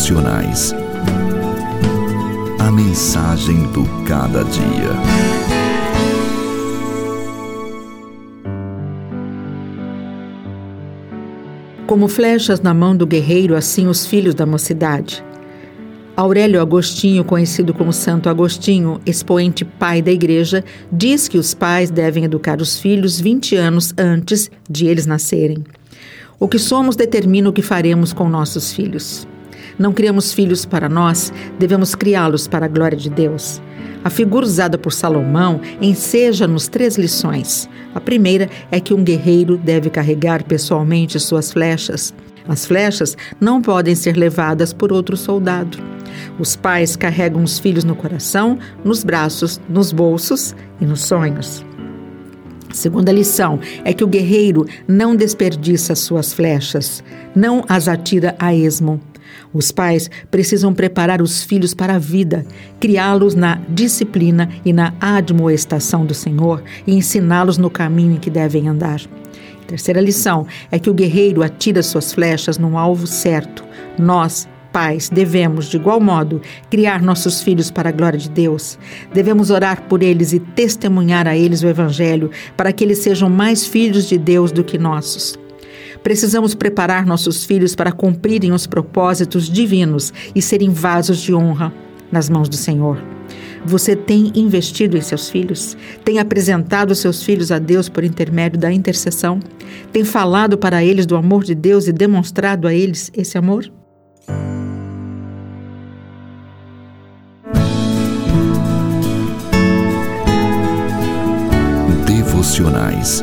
Devocionais. A mensagem do cada dia. Como flechas na mão do guerreiro, assim os filhos da mocidade. Aurélio Agostinho, conhecido como Santo Agostinho, expoente pai da igreja, diz que os pais devem educar os filhos 20 anos antes de eles nascerem. O que somos determina o que faremos com nossos filhos. Não criamos filhos para nós, devemos criá-los para a glória de Deus. A figura usada por Salomão enseja-nos três lições. A primeira é que um guerreiro deve carregar pessoalmente suas flechas. As flechas não podem ser levadas por outro soldado. Os pais carregam os filhos no coração, nos braços, nos bolsos e nos sonhos. A segunda lição é que o guerreiro não desperdiça suas flechas, não as atira a esmo. Os pais precisam preparar os filhos para a vida, criá-los na disciplina e na admoestação do Senhor e ensiná-los no caminho em que devem andar. A terceira lição é que o guerreiro atira suas flechas no alvo certo. Nós, pais, devemos, de igual modo, criar nossos filhos para a glória de Deus. Devemos orar por eles e testemunhar a eles o Evangelho, para que eles sejam mais filhos de Deus do que nossos. Precisamos preparar nossos filhos para cumprirem os propósitos divinos e serem vasos de honra nas mãos do Senhor. Você tem investido em seus filhos? Tem apresentado seus filhos a Deus por intermédio da intercessão? Tem falado para eles do amor de Deus e demonstrado a eles esse amor? Devocionais.